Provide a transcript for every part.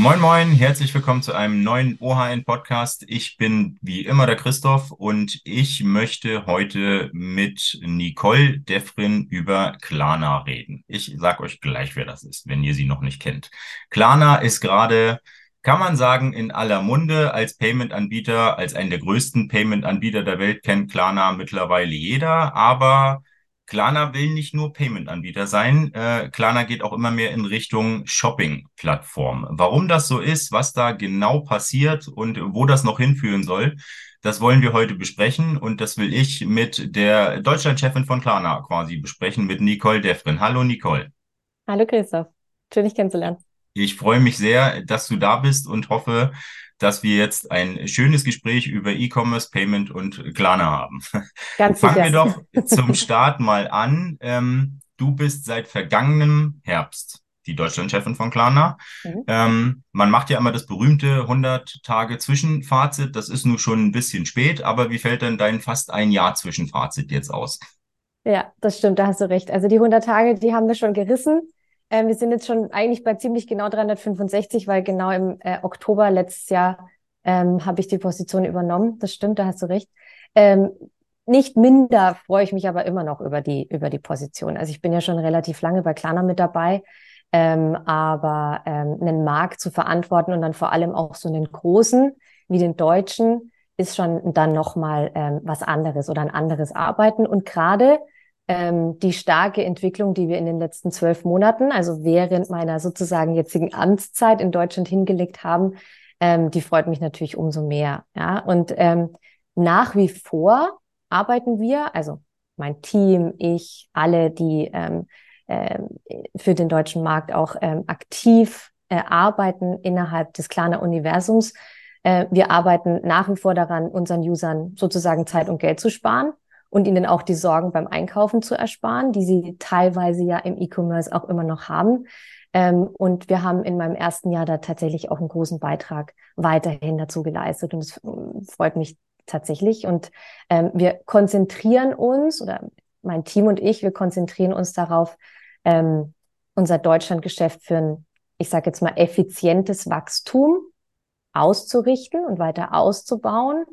Moin, moin, herzlich willkommen zu einem neuen OHN-Podcast. Ich bin wie immer der Christoph und ich möchte heute mit Nicole Defrin über Klarna reden. Ich sag euch gleich, wer das ist, wenn ihr sie noch nicht kennt. Klarna ist gerade kann man sagen, in aller Munde als Payment-Anbieter, als einen der größten Payment-Anbieter der Welt kennt Klarna mittlerweile jeder, aber Klarna will nicht nur Payment-Anbieter sein. Äh, Klarna geht auch immer mehr in Richtung Shopping-Plattform. Warum das so ist, was da genau passiert und wo das noch hinführen soll, das wollen wir heute besprechen und das will ich mit der Deutschlandchefin von Klarna quasi besprechen, mit Nicole Defrin. Hallo Nicole. Hallo Christoph, schön dich kennenzulernen. Ich freue mich sehr, dass du da bist und hoffe, dass wir jetzt ein schönes Gespräch über E-Commerce, Payment und Klarna haben. Ganz Fangen sicher. wir doch zum Start mal an. Ähm, du bist seit vergangenem Herbst die Deutschlandchefin von Klarna. Mhm. Ähm, man macht ja immer das berühmte 100 Tage Zwischenfazit. Das ist nun schon ein bisschen spät, aber wie fällt denn dein fast ein Jahr Zwischenfazit jetzt aus? Ja, das stimmt, da hast du recht. Also die 100 Tage, die haben wir schon gerissen. Ähm, wir sind jetzt schon eigentlich bei ziemlich genau 365, weil genau im äh, Oktober letztes Jahr ähm, habe ich die Position übernommen. Das stimmt, da hast du recht. Ähm, nicht minder freue ich mich aber immer noch über die, über die Position. Also ich bin ja schon relativ lange bei Klarna mit dabei, ähm, aber ähm, einen Markt zu verantworten und dann vor allem auch so einen großen wie den deutschen ist schon dann nochmal ähm, was anderes oder ein anderes Arbeiten. Und gerade ähm, die starke Entwicklung, die wir in den letzten zwölf Monaten, also während meiner sozusagen jetzigen Amtszeit in Deutschland hingelegt haben, ähm, die freut mich natürlich umso mehr. Ja, und ähm, nach wie vor arbeiten wir, also mein Team, ich, alle, die ähm, äh, für den deutschen Markt auch ähm, aktiv äh, arbeiten innerhalb des Klarner Universums. Äh, wir arbeiten nach wie vor daran, unseren Usern sozusagen Zeit und Geld zu sparen und ihnen auch die Sorgen beim Einkaufen zu ersparen, die sie teilweise ja im E-Commerce auch immer noch haben. Ähm, und wir haben in meinem ersten Jahr da tatsächlich auch einen großen Beitrag weiterhin dazu geleistet. Und es äh, freut mich tatsächlich. Und ähm, wir konzentrieren uns, oder mein Team und ich, wir konzentrieren uns darauf, ähm, unser Deutschlandgeschäft für ein, ich sage jetzt mal, effizientes Wachstum auszurichten und weiter auszubauen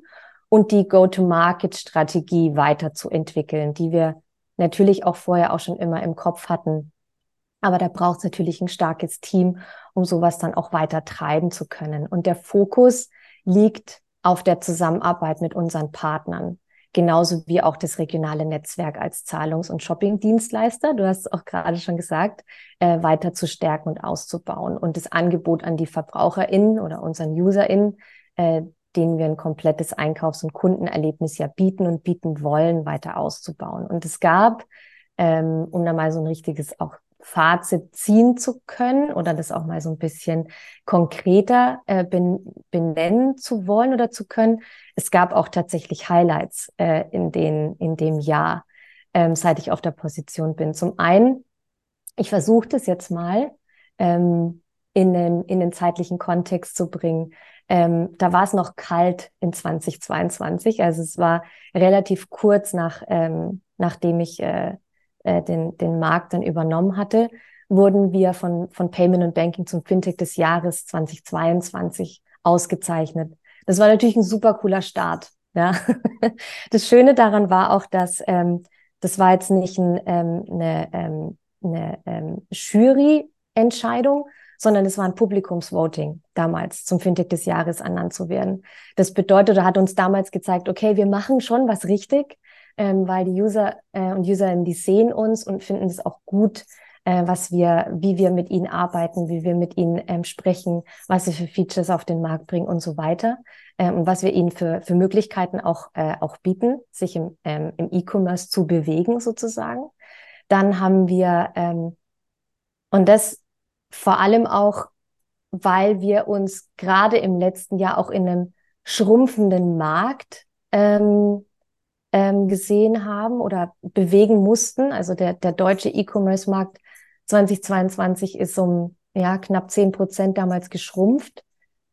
und die Go-to-Market-Strategie weiterzuentwickeln, die wir natürlich auch vorher auch schon immer im Kopf hatten. Aber da braucht es natürlich ein starkes Team, um sowas dann auch weiter treiben zu können. Und der Fokus liegt auf der Zusammenarbeit mit unseren Partnern, genauso wie auch das regionale Netzwerk als Zahlungs- und Shopping-Dienstleister, du hast es auch gerade schon gesagt, äh, weiter zu stärken und auszubauen und das Angebot an die VerbraucherInnen oder unseren UserInnen, äh, denen wir ein komplettes Einkaufs- und Kundenerlebnis ja bieten und bieten wollen, weiter auszubauen. Und es gab, ähm, um da mal so ein richtiges auch Fazit ziehen zu können oder das auch mal so ein bisschen konkreter äh, ben, benennen zu wollen oder zu können. Es gab auch tatsächlich Highlights äh, in, den, in dem Jahr, ähm, seit ich auf der Position bin. Zum einen, ich versuche das jetzt mal ähm, in, den, in den zeitlichen Kontext zu bringen. Ähm, da war es noch kalt in 2022. Also es war relativ kurz nach, ähm, nachdem ich äh, äh, den, den Markt dann übernommen hatte, wurden wir von, von Payment und Banking zum Fintech des Jahres 2022 ausgezeichnet. Das war natürlich ein super cooler Start. Ja. Das Schöne daran war auch, dass ähm, das war jetzt nicht ein, ähm, eine, ähm, eine ähm, Jury-Entscheidung, sondern es war ein Publikumsvoting damals zum Fintech des Jahres ernannt zu werden. Das bedeutet, oder hat uns damals gezeigt, okay, wir machen schon was richtig, ähm, weil die User äh, und Userinnen, die sehen uns und finden es auch gut, äh, was wir, wie wir mit ihnen arbeiten, wie wir mit ihnen ähm, sprechen, was wir für Features auf den Markt bringen und so weiter. Ähm, und was wir ihnen für, für Möglichkeiten auch, äh, auch bieten, sich im, ähm, im E-Commerce zu bewegen sozusagen. Dann haben wir, ähm, und das vor allem auch, weil wir uns gerade im letzten Jahr auch in einem schrumpfenden Markt ähm, ähm, gesehen haben oder bewegen mussten. Also der, der deutsche E-Commerce-Markt 2022 ist um ja, knapp zehn Prozent damals geschrumpft.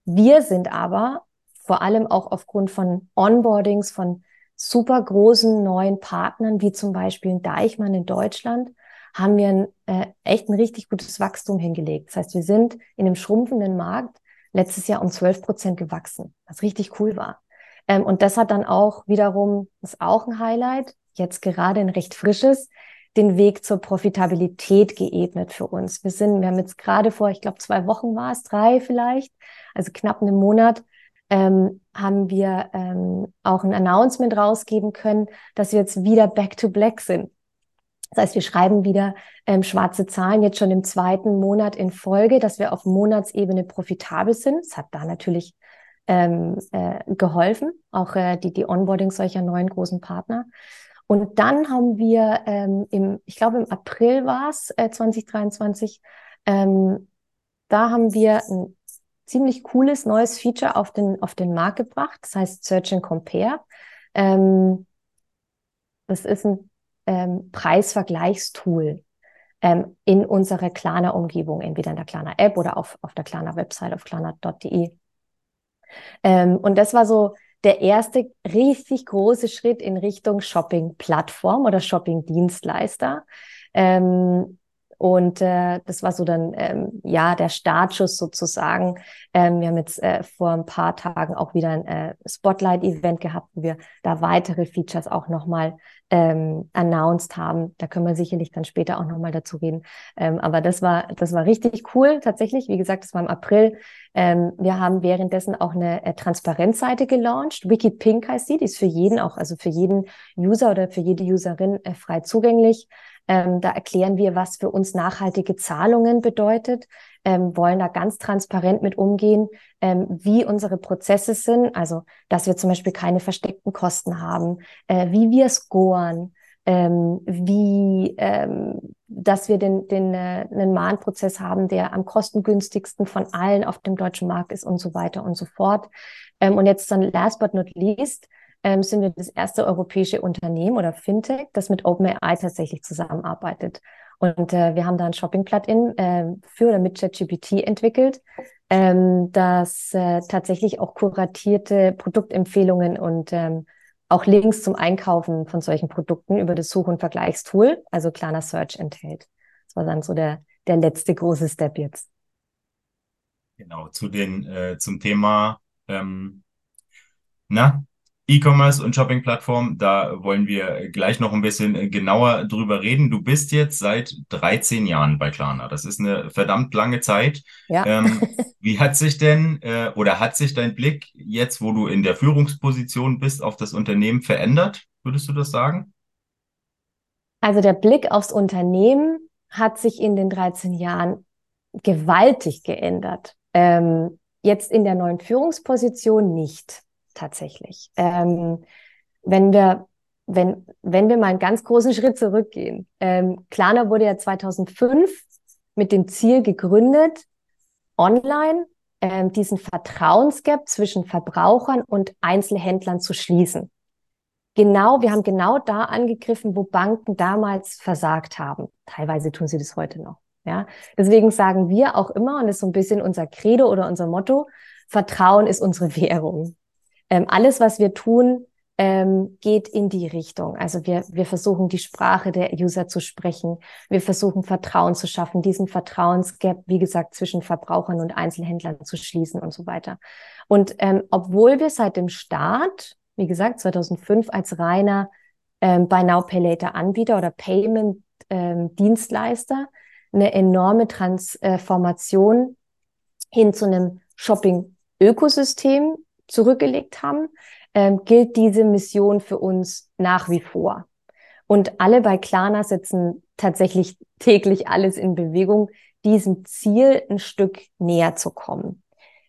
Wir sind aber vor allem auch aufgrund von Onboardings von super großen neuen Partnern, wie zum Beispiel Deichmann in Deutschland, haben wir ein, äh, echt ein richtig gutes Wachstum hingelegt. Das heißt, wir sind in einem schrumpfenden Markt letztes Jahr um 12 Prozent gewachsen, was richtig cool war. Ähm, und das hat dann auch wiederum, ist auch ein Highlight, jetzt gerade ein recht frisches, den Weg zur Profitabilität geebnet für uns. Wir sind, wir haben jetzt gerade vor, ich glaube, zwei Wochen war es, drei vielleicht, also knapp einen Monat, ähm, haben wir ähm, auch ein Announcement rausgeben können, dass wir jetzt wieder back to black sind. Das heißt, wir schreiben wieder ähm, schwarze Zahlen jetzt schon im zweiten Monat in Folge, dass wir auf Monatsebene profitabel sind. Es hat da natürlich ähm, äh, geholfen, auch äh, die, die Onboarding solcher neuen großen Partner. Und dann haben wir ähm, im, ich glaube im April war es, äh, 2023, ähm, da haben wir ein ziemlich cooles neues Feature auf den, auf den Markt gebracht. Das heißt Search and Compare. Ähm, das ist ein ähm, Preisvergleichstool ähm, in unserer Klarna-Umgebung, entweder in der Klarna-App oder auf, auf der Klarna-Website auf klarna.de. Ähm, und das war so der erste richtig große Schritt in Richtung Shopping-Plattform oder Shopping-Dienstleister. Ähm, und äh, das war so dann ähm, ja der Startschuss sozusagen. Ähm, wir haben jetzt äh, vor ein paar Tagen auch wieder ein äh, Spotlight-Event gehabt, wo wir da weitere Features auch nochmal ähm, announced haben. Da können wir sicherlich dann später auch nochmal dazu reden. Ähm, aber das war das war richtig cool tatsächlich. Wie gesagt, das war im April. Ähm, wir haben währenddessen auch eine äh, Transparenzseite gelauncht. Wikipink heißt die. Die ist für jeden auch, also für jeden User oder für jede Userin äh, frei zugänglich. Ähm, da erklären wir, was für uns nachhaltige Zahlungen bedeutet, ähm, wollen da ganz transparent mit umgehen, ähm, wie unsere Prozesse sind, also dass wir zum Beispiel keine versteckten Kosten haben, äh, wie wir scoren, ähm, wie ähm, dass wir den, den äh, einen Mahnprozess haben, der am kostengünstigsten von allen auf dem deutschen Markt ist und so weiter und so fort. Ähm, und jetzt dann last but not least ähm, sind wir das erste europäische Unternehmen oder Fintech, das mit OpenAI tatsächlich zusammenarbeitet. Und äh, wir haben da ein Shopping-Plugin äh, für oder mit ChatGPT entwickelt, ähm, das äh, tatsächlich auch kuratierte Produktempfehlungen und ähm, auch Links zum Einkaufen von solchen Produkten über das Such- und Vergleichstool, also Klarna Search enthält. Das war dann so der, der letzte große Step jetzt. Genau, zu den, äh, zum Thema, ähm, na, E-Commerce und Shopping-Plattform, da wollen wir gleich noch ein bisschen genauer drüber reden. Du bist jetzt seit 13 Jahren bei Klarna. Das ist eine verdammt lange Zeit. Ja. Ähm, wie hat sich denn äh, oder hat sich dein Blick jetzt, wo du in der Führungsposition bist, auf das Unternehmen verändert? Würdest du das sagen? Also der Blick aufs Unternehmen hat sich in den 13 Jahren gewaltig geändert. Ähm, jetzt in der neuen Führungsposition nicht tatsächlich. Ähm, wenn wir wenn, wenn wir mal einen ganz großen Schritt zurückgehen. Ähm, Klarna wurde ja 2005 mit dem Ziel gegründet, online ähm, diesen Vertrauensgap zwischen Verbrauchern und Einzelhändlern zu schließen. Genau, wir haben genau da angegriffen, wo Banken damals versagt haben. Teilweise tun sie das heute noch. Ja, deswegen sagen wir auch immer, und das ist so ein bisschen unser Credo oder unser Motto, Vertrauen ist unsere Währung ähm, alles, was wir tun, ähm, geht in die Richtung. Also wir, wir versuchen die Sprache der User zu sprechen. Wir versuchen Vertrauen zu schaffen, diesen Vertrauensgap, wie gesagt, zwischen Verbrauchern und Einzelhändlern zu schließen und so weiter. Und ähm, obwohl wir seit dem Start, wie gesagt, 2005 als reiner ähm, Buy Now Pay Later Anbieter oder Payment ähm, Dienstleister eine enorme Transformation hin zu einem Shopping Ökosystem zurückgelegt haben, ähm, gilt diese Mission für uns nach wie vor. Und alle bei Klarna setzen tatsächlich täglich alles in Bewegung, diesem Ziel ein Stück näher zu kommen.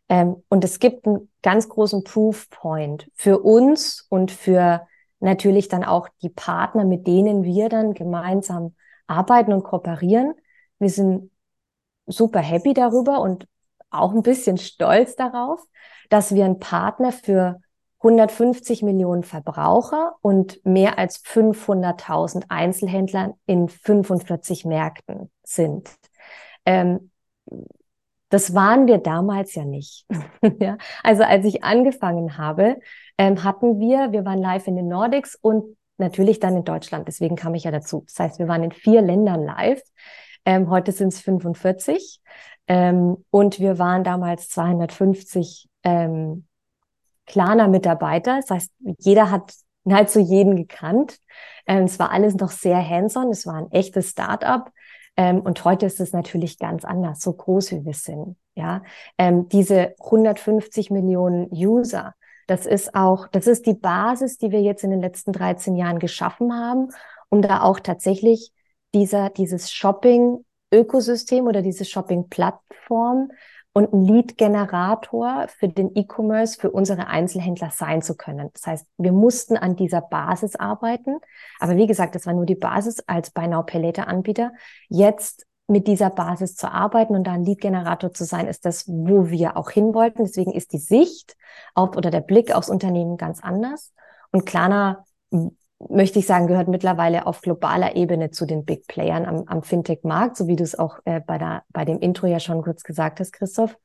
Ähm, und es gibt einen ganz großen Proof Point für uns und für natürlich dann auch die Partner, mit denen wir dann gemeinsam arbeiten und kooperieren. Wir sind super happy darüber und auch ein bisschen stolz darauf, dass wir ein Partner für 150 Millionen Verbraucher und mehr als 500.000 Einzelhändler in 45 Märkten sind. Ähm, das waren wir damals ja nicht. ja? Also als ich angefangen habe, ähm, hatten wir, wir waren live in den Nordics und natürlich dann in Deutschland. Deswegen kam ich ja dazu. Das heißt, wir waren in vier Ländern live. Ähm, heute sind es 45. Ähm, und wir waren damals 250 ähm, Klarner Mitarbeiter. Das heißt, jeder hat nahezu jeden gekannt. Ähm, es war alles noch sehr hands-on. Es war ein echtes Start-up. Ähm, und heute ist es natürlich ganz anders, so groß wie wir sind. Ja, ähm, diese 150 Millionen User, das ist auch, das ist die Basis, die wir jetzt in den letzten 13 Jahren geschaffen haben, um da auch tatsächlich dieser, dieses Shopping-Ökosystem oder diese Shopping-Plattform und ein Lead-Generator für den E-Commerce für unsere Einzelhändler sein zu können. Das heißt, wir mussten an dieser Basis arbeiten. Aber wie gesagt, das war nur die Basis als Buy Now Pay Later Anbieter. Jetzt mit dieser Basis zu arbeiten und da ein Lead-Generator zu sein, ist das, wo wir auch hin wollten. Deswegen ist die Sicht auf oder der Blick aufs Unternehmen ganz anders. Und Klarna möchte ich sagen, gehört mittlerweile auf globaler Ebene zu den Big Playern am, am Fintech-Markt, so wie du es auch äh, bei, der, bei dem Intro ja schon kurz gesagt hast, Christoph.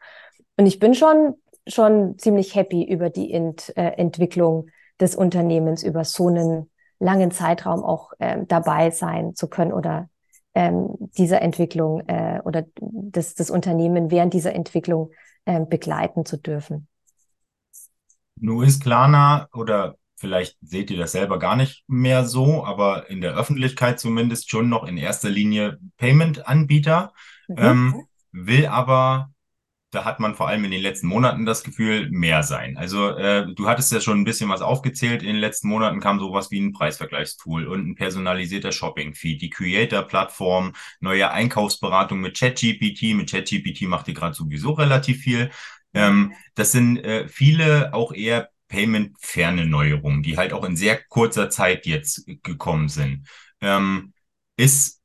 Und ich bin schon, schon ziemlich happy über die Ent, äh, Entwicklung des Unternehmens, über so einen langen Zeitraum auch äh, dabei sein zu können oder ähm, dieser Entwicklung äh, oder das, das Unternehmen während dieser Entwicklung äh, begleiten zu dürfen. Nur ist Klarna oder Vielleicht seht ihr das selber gar nicht mehr so, aber in der Öffentlichkeit zumindest schon noch in erster Linie Payment-Anbieter, mhm. ähm, will aber, da hat man vor allem in den letzten Monaten das Gefühl, mehr sein. Also äh, du hattest ja schon ein bisschen was aufgezählt. In den letzten Monaten kam sowas wie ein Preisvergleichstool und ein personalisierter Shopping-Feed, die Creator-Plattform, neue Einkaufsberatung mit ChatGPT. Mit ChatGPT macht ihr gerade sowieso relativ viel. Ähm, das sind äh, viele auch eher Payment-ferne Neuerungen, die halt auch in sehr kurzer Zeit jetzt gekommen sind. Ähm, ist,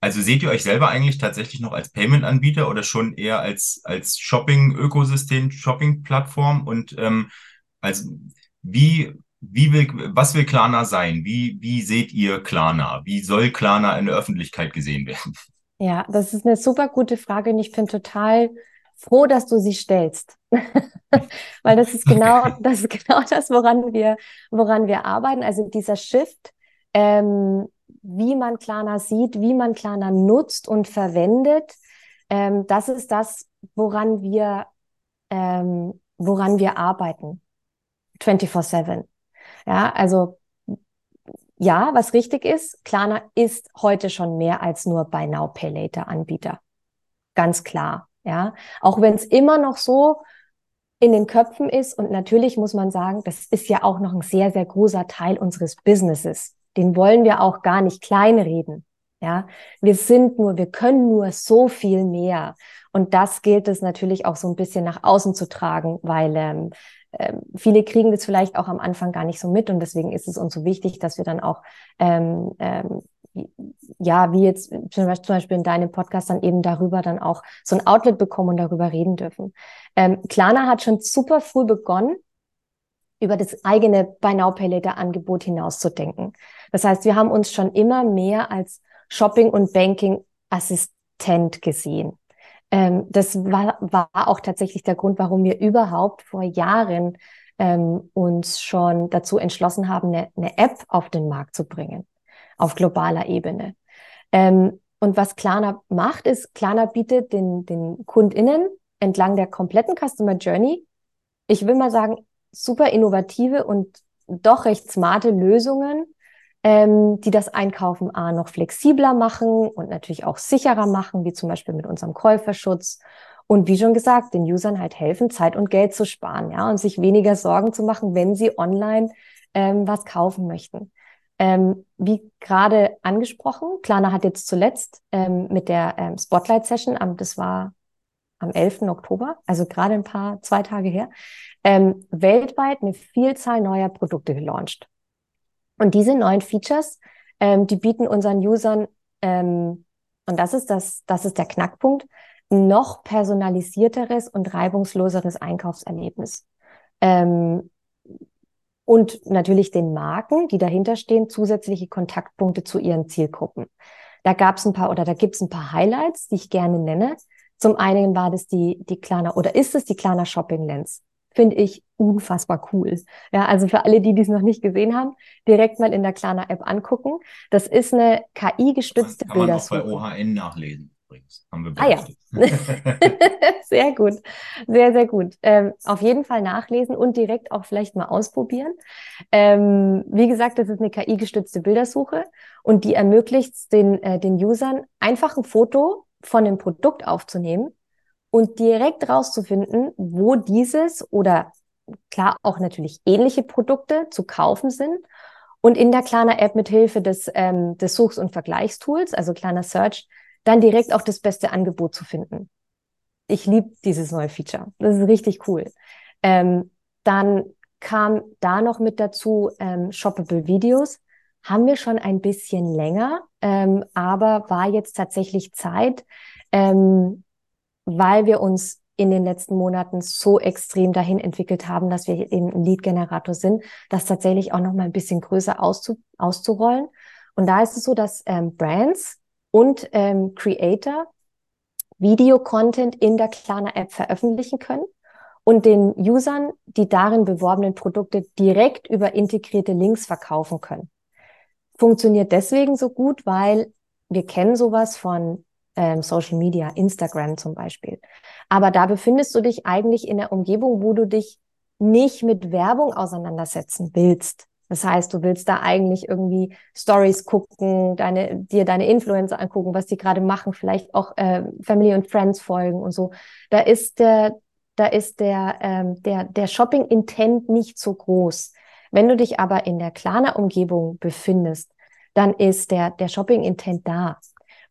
also seht ihr euch selber eigentlich tatsächlich noch als Payment-Anbieter oder schon eher als, als Shopping-Ökosystem, Shopping-Plattform? Und ähm, also wie, wie will, was will Klarna sein? Wie, wie seht ihr Klarna? Wie soll Klarna in der Öffentlichkeit gesehen werden? Ja, das ist eine super gute Frage und ich bin total froh, dass du sie stellst. Weil das ist genau, das ist genau das, woran wir, woran wir arbeiten. Also dieser Shift, ähm, wie man Klarna sieht, wie man Klarna nutzt und verwendet, ähm, das ist das, woran wir, ähm, woran wir arbeiten. 24-7. Ja, also, ja, was richtig ist, Klarna ist heute schon mehr als nur Buy Now Pay Later Anbieter. Ganz klar. Ja, auch wenn es immer noch so in den Köpfen ist und natürlich muss man sagen, das ist ja auch noch ein sehr, sehr großer Teil unseres Businesses. Den wollen wir auch gar nicht kleinreden. Ja, wir sind nur, wir können nur so viel mehr. Und das gilt es natürlich auch so ein bisschen nach außen zu tragen, weil ähm, ähm, viele kriegen das vielleicht auch am Anfang gar nicht so mit und deswegen ist es uns so wichtig, dass wir dann auch ähm, ähm, ja, wie jetzt zum Beispiel in deinem Podcast dann eben darüber dann auch so ein Outlet bekommen und darüber reden dürfen. Ähm, Klarna hat schon super früh begonnen, über das eigene Buy Now Pay Later Angebot hinauszudenken. Das heißt, wir haben uns schon immer mehr als Shopping und Banking Assistent gesehen. Ähm, das war, war auch tatsächlich der Grund, warum wir überhaupt vor Jahren ähm, uns schon dazu entschlossen haben, eine, eine App auf den Markt zu bringen auf globaler Ebene. Ähm, und was Klarna macht, ist, Klarna bietet den, den KundInnen entlang der kompletten Customer Journey, ich will mal sagen, super innovative und doch recht smarte Lösungen, ähm, die das Einkaufen A noch flexibler machen und natürlich auch sicherer machen, wie zum Beispiel mit unserem Käuferschutz. Und wie schon gesagt, den Usern halt helfen, Zeit und Geld zu sparen, ja, und sich weniger Sorgen zu machen, wenn sie online ähm, was kaufen möchten. Ähm, wie gerade angesprochen, Klarna hat jetzt zuletzt ähm, mit der ähm, Spotlight-Session, am, das war am 11. Oktober, also gerade ein paar, zwei Tage her, ähm, weltweit eine Vielzahl neuer Produkte gelauncht. Und diese neuen Features, ähm, die bieten unseren Usern, ähm, und das ist das, das ist der Knackpunkt, noch personalisierteres und reibungsloseres Einkaufserlebnis. Ähm, und natürlich den Marken, die dahinter stehen, zusätzliche Kontaktpunkte zu ihren Zielgruppen. Da gab es ein paar oder da gibt es ein paar Highlights, die ich gerne nenne. Zum einen war das die, die Klarna oder ist es die Klarna Shopping Lens? Finde ich unfassbar cool. Ja, also für alle, die dies noch nicht gesehen haben, direkt mal in der Klarna App angucken. Das ist eine KI-gestützte Bildersuche. Kann man auch bei OHN nachlesen. Übrigens. Haben wir ah ja. sehr gut. Sehr, sehr gut. Ähm, auf jeden Fall nachlesen und direkt auch vielleicht mal ausprobieren. Ähm, wie gesagt, das ist eine KI-gestützte Bildersuche und die ermöglicht den, äh, den Usern einfach ein Foto von dem Produkt aufzunehmen und direkt rauszufinden, wo dieses oder klar auch natürlich ähnliche Produkte zu kaufen sind und in der Klarna App mit Hilfe des, ähm, des Suchs- und Vergleichstools, also Klarna Search, dann direkt auch das beste Angebot zu finden. Ich liebe dieses neue Feature. Das ist richtig cool. Ähm, dann kam da noch mit dazu ähm, Shoppable Videos. Haben wir schon ein bisschen länger, ähm, aber war jetzt tatsächlich Zeit, ähm, weil wir uns in den letzten Monaten so extrem dahin entwickelt haben, dass wir eben ein Lead-Generator sind, das tatsächlich auch noch mal ein bisschen größer auszu auszurollen. Und da ist es so, dass ähm, Brands und ähm, Creator Video-Content in der Klarna-App veröffentlichen können und den Usern die darin beworbenen Produkte direkt über integrierte Links verkaufen können. Funktioniert deswegen so gut, weil wir kennen sowas von ähm, Social Media, Instagram zum Beispiel. Aber da befindest du dich eigentlich in der Umgebung, wo du dich nicht mit Werbung auseinandersetzen willst. Das heißt, du willst da eigentlich irgendwie Stories gucken, deine, dir deine Influencer angucken, was die gerade machen, vielleicht auch äh, Family und Friends folgen und so. Da ist der, da ist der, ähm, der, der Shopping-Intent nicht so groß. Wenn du dich aber in der Klarna-Umgebung befindest, dann ist der, der Shopping-Intent da.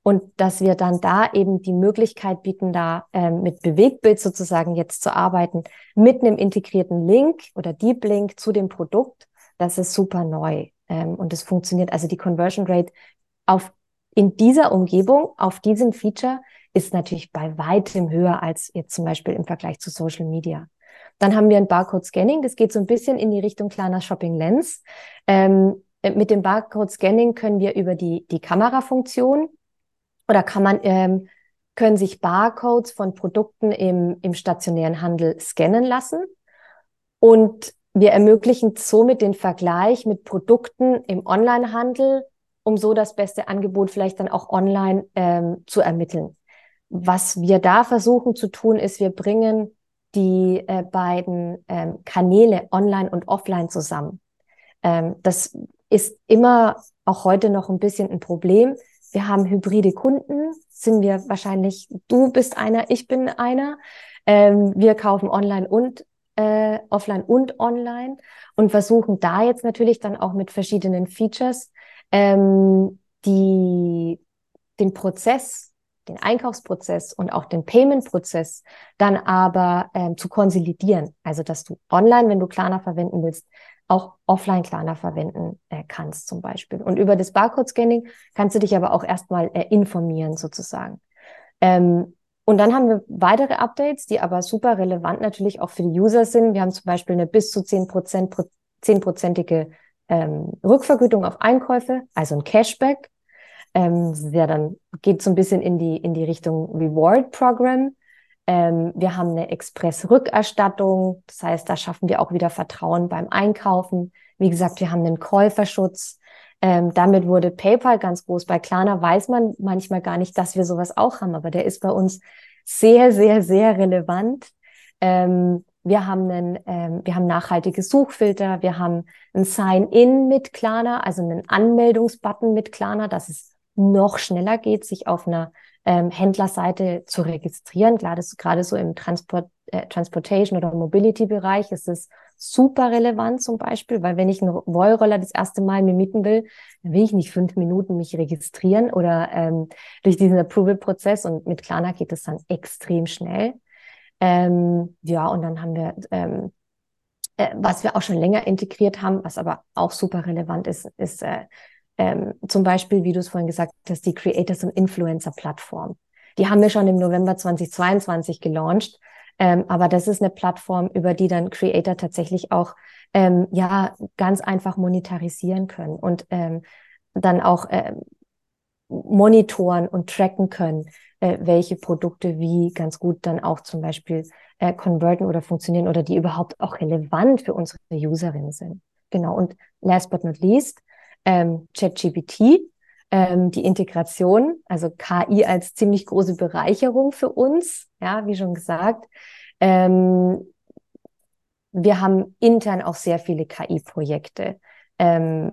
Und dass wir dann da eben die Möglichkeit bieten, da ähm, mit Bewegtbild sozusagen jetzt zu arbeiten, mit einem integrierten Link oder Deep Link zu dem Produkt, das ist super neu. Ähm, und es funktioniert, also die Conversion Rate auf, in dieser Umgebung, auf diesem Feature, ist natürlich bei weitem höher als jetzt zum Beispiel im Vergleich zu Social Media. Dann haben wir ein Barcode Scanning. Das geht so ein bisschen in die Richtung kleiner Shopping Lens. Ähm, mit dem Barcode Scanning können wir über die, die Kamerafunktion oder kann man, ähm, können sich Barcodes von Produkten im, im stationären Handel scannen lassen. Und wir ermöglichen somit den Vergleich mit Produkten im Onlinehandel, um so das beste Angebot vielleicht dann auch online ähm, zu ermitteln. Was wir da versuchen zu tun, ist, wir bringen die äh, beiden ähm, Kanäle online und offline zusammen. Ähm, das ist immer auch heute noch ein bisschen ein Problem. Wir haben hybride Kunden, sind wir wahrscheinlich, du bist einer, ich bin einer. Ähm, wir kaufen online und äh, offline und online und versuchen da jetzt natürlich dann auch mit verschiedenen Features ähm, die den Prozess, den Einkaufsprozess und auch den Payment-Prozess dann aber ähm, zu konsolidieren. Also dass du online, wenn du Klarna verwenden willst, auch offline Klarna verwenden äh, kannst zum Beispiel. Und über das Barcode-Scanning kannst du dich aber auch erstmal äh, informieren sozusagen. Ähm, und dann haben wir weitere Updates, die aber super relevant natürlich auch für die User sind. Wir haben zum Beispiel eine bis zu 10%, 10%ige ähm, Rückvergütung auf Einkäufe, also ein Cashback. Ähm, ja, dann geht so ein bisschen in die, in die Richtung Reward Program. Ähm, wir haben eine Express-Rückerstattung. Das heißt, da schaffen wir auch wieder Vertrauen beim Einkaufen. Wie gesagt, wir haben einen Käuferschutz. Ähm, damit wurde PayPal ganz groß. Bei Klarna weiß man manchmal gar nicht, dass wir sowas auch haben, aber der ist bei uns sehr, sehr, sehr relevant. Ähm, wir haben einen, ähm, wir haben nachhaltige Suchfilter, wir haben ein Sign-in mit Klarna, also einen Anmeldungsbutton mit Klarna, dass es noch schneller geht, sich auf einer ähm, Händlerseite zu registrieren. Klar, das gerade so im Transport, äh, Transportation oder Mobility-Bereich ist es super relevant zum Beispiel, weil wenn ich einen Rollroller das erste Mal mir mieten will, dann will ich nicht fünf Minuten mich registrieren oder ähm, durch diesen Approval-Prozess und mit Klarna geht das dann extrem schnell. Ähm, ja, und dann haben wir, ähm, äh, was wir auch schon länger integriert haben, was aber auch super relevant ist, ist äh, ähm, zum Beispiel, wie du es vorhin gesagt hast, die Creators und Influencer Plattform. Die haben wir schon im November 2022 gelauncht. Ähm, aber das ist eine Plattform, über die dann Creator tatsächlich auch ähm, ja ganz einfach monetarisieren können und ähm, dann auch äh, monitoren und tracken können, äh, welche Produkte wie ganz gut dann auch zum Beispiel äh, converten oder funktionieren oder die überhaupt auch relevant für unsere Userinnen sind. Genau. Und last but not least, ähm, ChatGPT. Ähm, die Integration, also KI als ziemlich große Bereicherung für uns, ja, wie schon gesagt. Ähm, wir haben intern auch sehr viele KI-Projekte. Ähm,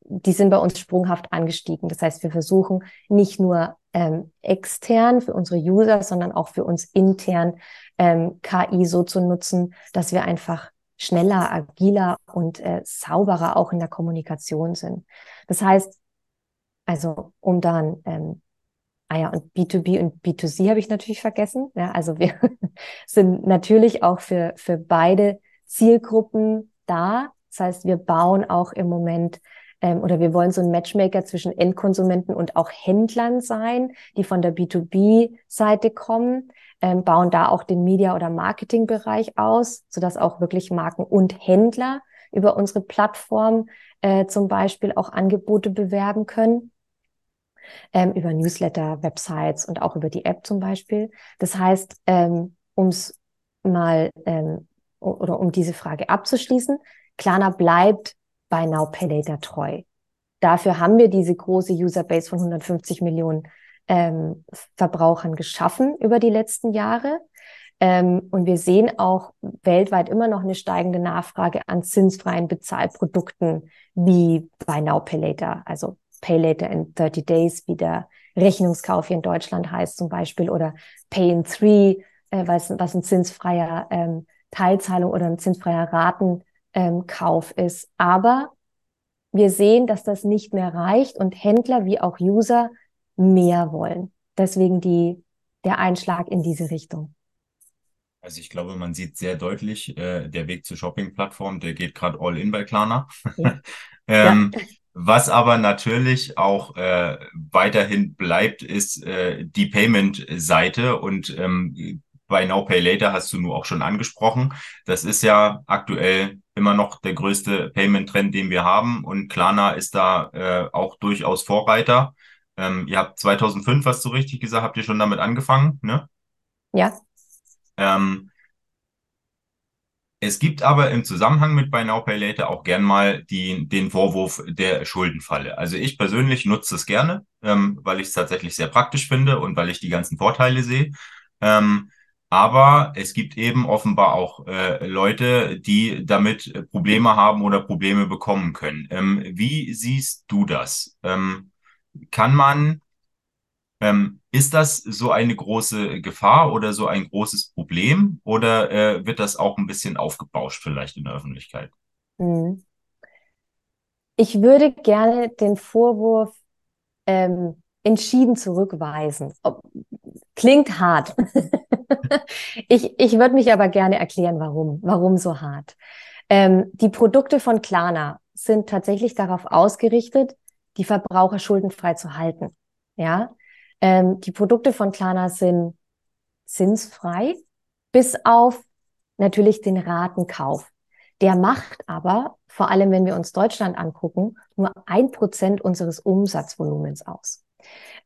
die sind bei uns sprunghaft angestiegen. Das heißt, wir versuchen nicht nur ähm, extern für unsere User, sondern auch für uns intern ähm, KI so zu nutzen, dass wir einfach schneller, agiler und äh, sauberer auch in der Kommunikation sind. Das heißt, also um dann, ähm, ah ja, und B2B und B2C habe ich natürlich vergessen. Ja, also wir sind natürlich auch für, für beide Zielgruppen da. Das heißt, wir bauen auch im Moment ähm, oder wir wollen so ein Matchmaker zwischen Endkonsumenten und auch Händlern sein, die von der B2B-Seite kommen, ähm, bauen da auch den Media- oder Marketingbereich aus, sodass auch wirklich Marken und Händler über unsere Plattform äh, zum Beispiel auch Angebote bewerben können ähm, über Newsletter, Websites und auch über die App zum Beispiel. Das heißt, ähm, um es mal ähm, oder um diese Frage abzuschließen, Klarna bleibt bei Now Pay Later treu. Dafür haben wir diese große Userbase von 150 Millionen ähm, Verbrauchern geschaffen über die letzten Jahre. Ähm, und wir sehen auch weltweit immer noch eine steigende Nachfrage an zinsfreien Bezahlprodukten wie bei Now Pay Later, also Pay Later in 30 Days, wie der Rechnungskauf hier in Deutschland heißt zum Beispiel, oder Pay in Three, äh, was, was ein zinsfreier ähm, Teilzahlung oder ein zinsfreier Ratenkauf ähm, ist. Aber wir sehen, dass das nicht mehr reicht und Händler wie auch User mehr wollen. Deswegen die, der Einschlag in diese Richtung. Also ich glaube, man sieht sehr deutlich, äh, der Weg zur Shopping-Plattform, der geht gerade all in bei Klarna. Ja. ähm, ja. Was aber natürlich auch äh, weiterhin bleibt, ist äh, die Payment-Seite. Und ähm, bei Now Pay Later hast du nur auch schon angesprochen. Das ist ja aktuell immer noch der größte Payment-Trend, den wir haben. Und Klarna ist da äh, auch durchaus Vorreiter. Ähm, ihr habt 2005, hast du richtig gesagt, habt ihr schon damit angefangen, ne? Ja. Ähm, es gibt aber im Zusammenhang mit Buy Now Pay Later auch gern mal die, den Vorwurf der Schuldenfalle. Also ich persönlich nutze es gerne, ähm, weil ich es tatsächlich sehr praktisch finde und weil ich die ganzen Vorteile sehe. Ähm, aber es gibt eben offenbar auch äh, Leute, die damit Probleme haben oder Probleme bekommen können. Ähm, wie siehst du das? Ähm, kann man ähm, ist das so eine große Gefahr oder so ein großes Problem oder äh, wird das auch ein bisschen aufgebauscht vielleicht in der Öffentlichkeit? Hm. Ich würde gerne den Vorwurf ähm, entschieden zurückweisen. Klingt hart. ich ich würde mich aber gerne erklären, warum. Warum so hart? Ähm, die Produkte von Klarna sind tatsächlich darauf ausgerichtet, die Verbraucher schuldenfrei zu halten. Ja, ähm, die Produkte von Klarna sind zinsfrei, bis auf natürlich den Ratenkauf. Der macht aber, vor allem wenn wir uns Deutschland angucken, nur ein Prozent unseres Umsatzvolumens aus.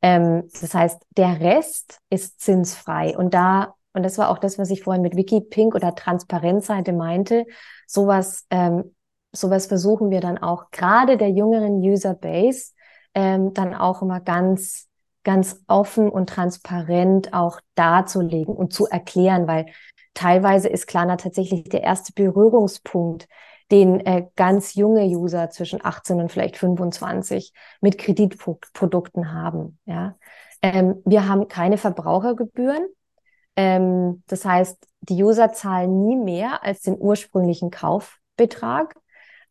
Ähm, das heißt, der Rest ist zinsfrei. Und da, und das war auch das, was ich vorhin mit Wikipink oder Transparenzseite meinte, sowas, ähm, sowas versuchen wir dann auch gerade der jüngeren Userbase ähm, dann auch immer ganz ganz offen und transparent auch darzulegen und zu erklären, weil teilweise ist Klarna tatsächlich der erste Berührungspunkt, den äh, ganz junge User zwischen 18 und vielleicht 25 mit Kreditprodukten haben. Ja, ähm, wir haben keine Verbrauchergebühren. Ähm, das heißt, die User zahlen nie mehr als den ursprünglichen Kaufbetrag.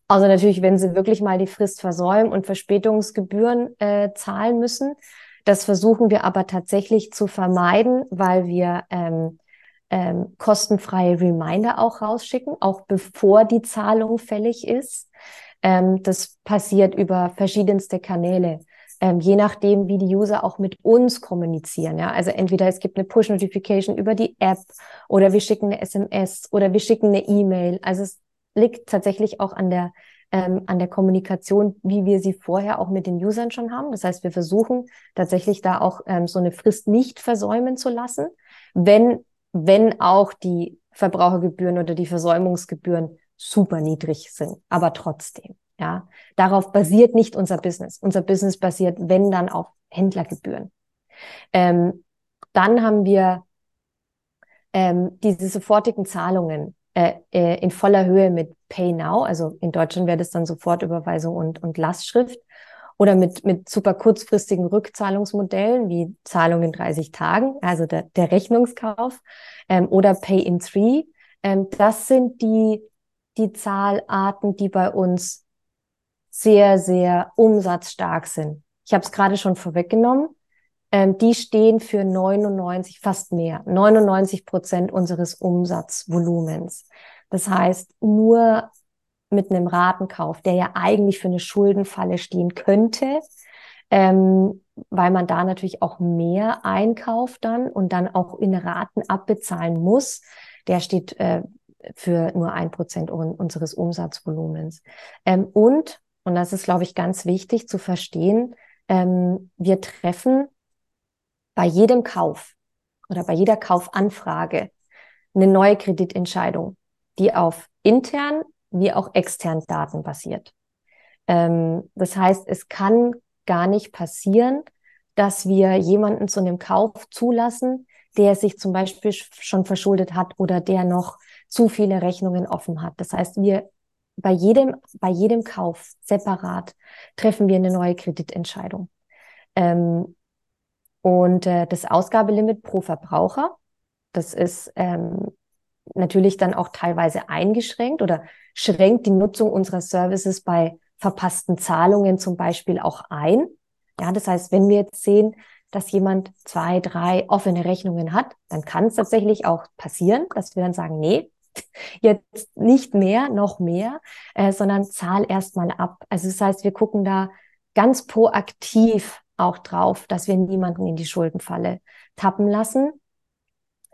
Also natürlich, wenn sie wirklich mal die Frist versäumen und Verspätungsgebühren äh, zahlen müssen. Das versuchen wir aber tatsächlich zu vermeiden, weil wir ähm, ähm, kostenfreie Reminder auch rausschicken, auch bevor die Zahlung fällig ist. Ähm, das passiert über verschiedenste Kanäle. Ähm, je nachdem, wie die User auch mit uns kommunizieren. Ja, also entweder es gibt eine Push-Notification über die App oder wir schicken eine SMS oder wir schicken eine E-Mail. Also es liegt tatsächlich auch an der ähm, an der Kommunikation, wie wir sie vorher auch mit den Usern schon haben. Das heißt, wir versuchen tatsächlich da auch ähm, so eine Frist nicht versäumen zu lassen, wenn, wenn auch die Verbrauchergebühren oder die Versäumungsgebühren super niedrig sind, aber trotzdem. Ja, darauf basiert nicht unser Business. Unser Business basiert, wenn dann, auf Händlergebühren. Ähm, dann haben wir ähm, diese sofortigen Zahlungen äh, äh, in voller Höhe mit Pay Now. Also in Deutschland wäre das dann Sofortüberweisung und, und Lastschrift. Oder mit, mit super kurzfristigen Rückzahlungsmodellen wie Zahlung in 30 Tagen, also der, der Rechnungskauf. Ähm, oder Pay in Three. Ähm, das sind die, die Zahlarten, die bei uns sehr, sehr umsatzstark sind. Ich habe es gerade schon vorweggenommen. Ähm, die stehen für 99, fast mehr, 99 Prozent unseres Umsatzvolumens. Das heißt, nur mit einem Ratenkauf, der ja eigentlich für eine Schuldenfalle stehen könnte, ähm, weil man da natürlich auch mehr einkauft dann und dann auch in Raten abbezahlen muss, der steht äh, für nur ein Prozent unseres Umsatzvolumens. Ähm, und und das ist, glaube ich, ganz wichtig zu verstehen, ähm, wir treffen bei jedem Kauf oder bei jeder Kaufanfrage eine neue Kreditentscheidung, die auf intern wie auch externen Daten basiert. Ähm, das heißt, es kann gar nicht passieren, dass wir jemanden zu einem Kauf zulassen, der sich zum Beispiel schon verschuldet hat oder der noch zu viele Rechnungen offen hat. Das heißt, wir bei jedem, bei jedem Kauf separat treffen wir eine neue Kreditentscheidung. Ähm, und äh, das Ausgabelimit pro Verbraucher, das ist ähm, natürlich dann auch teilweise eingeschränkt oder schränkt die Nutzung unserer Services bei verpassten Zahlungen zum Beispiel auch ein. Ja, das heißt, wenn wir jetzt sehen, dass jemand zwei, drei offene Rechnungen hat, dann kann es tatsächlich auch passieren, dass wir dann sagen, nee, jetzt nicht mehr, noch mehr, äh, sondern zahl erstmal ab. Also das heißt, wir gucken da ganz proaktiv auch drauf, dass wir niemanden in die Schuldenfalle tappen lassen.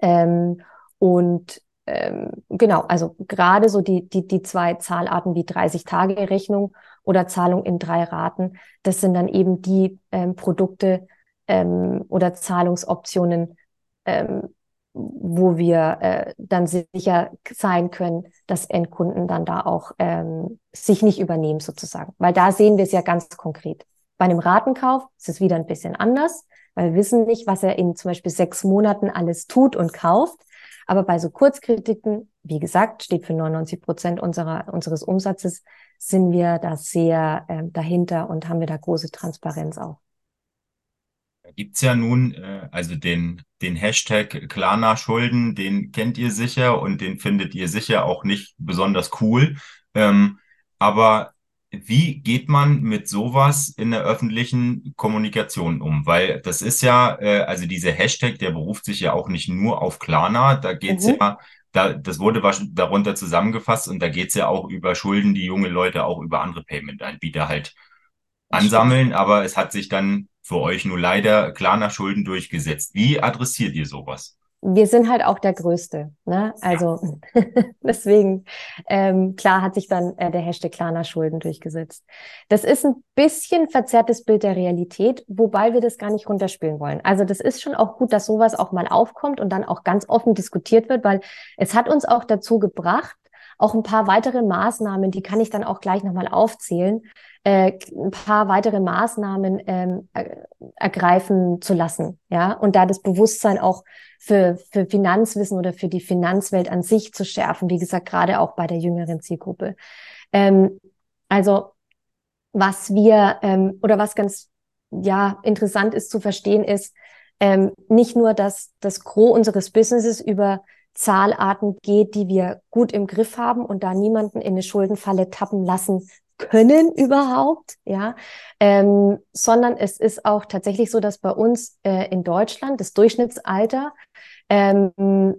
Ähm, und ähm, genau, also gerade so die, die, die zwei Zahlarten wie 30-Tage-Rechnung oder Zahlung in drei Raten, das sind dann eben die ähm, Produkte ähm, oder Zahlungsoptionen, ähm, wo wir äh, dann sicher sein können, dass Endkunden dann da auch ähm, sich nicht übernehmen sozusagen. Weil da sehen wir es ja ganz konkret. Bei einem Ratenkauf ist es wieder ein bisschen anders, weil wir wissen nicht, was er in zum Beispiel sechs Monaten alles tut und kauft. Aber bei so Kurzkrediten, wie gesagt, steht für 99 Prozent unserer, unseres Umsatzes, sind wir da sehr äh, dahinter und haben wir da große Transparenz auch gibt's ja nun, äh, also den, den Hashtag Klarna-Schulden, den kennt ihr sicher und den findet ihr sicher auch nicht besonders cool. Ähm, aber wie geht man mit sowas in der öffentlichen Kommunikation um? Weil das ist ja, äh, also dieser Hashtag, der beruft sich ja auch nicht nur auf Klarna, da geht's mhm. ja, da, das wurde darunter zusammengefasst und da geht's ja auch über Schulden, die junge Leute auch über andere Payment-Anbieter halt ansammeln, aber es hat sich dann für euch nur leider klar nach Schulden durchgesetzt. Wie adressiert ihr sowas? Wir sind halt auch der Größte. Ne? Also deswegen, ähm, klar hat sich dann äh, der Hashtag Klarna Schulden durchgesetzt. Das ist ein bisschen verzerrtes Bild der Realität, wobei wir das gar nicht runterspielen wollen. Also das ist schon auch gut, dass sowas auch mal aufkommt und dann auch ganz offen diskutiert wird, weil es hat uns auch dazu gebracht, auch ein paar weitere Maßnahmen, die kann ich dann auch gleich nochmal aufzählen, äh, ein paar weitere Maßnahmen ähm, ergreifen zu lassen, ja, und da das Bewusstsein auch für, für Finanzwissen oder für die Finanzwelt an sich zu schärfen, wie gesagt, gerade auch bei der jüngeren Zielgruppe. Ähm, also was wir ähm, oder was ganz ja interessant ist zu verstehen ist, ähm, nicht nur, dass das Gros unseres Businesses über Zahlarten geht, die wir gut im Griff haben und da niemanden in eine Schuldenfalle tappen lassen können überhaupt, ja, ähm, sondern es ist auch tatsächlich so, dass bei uns äh, in Deutschland das Durchschnittsalter ähm,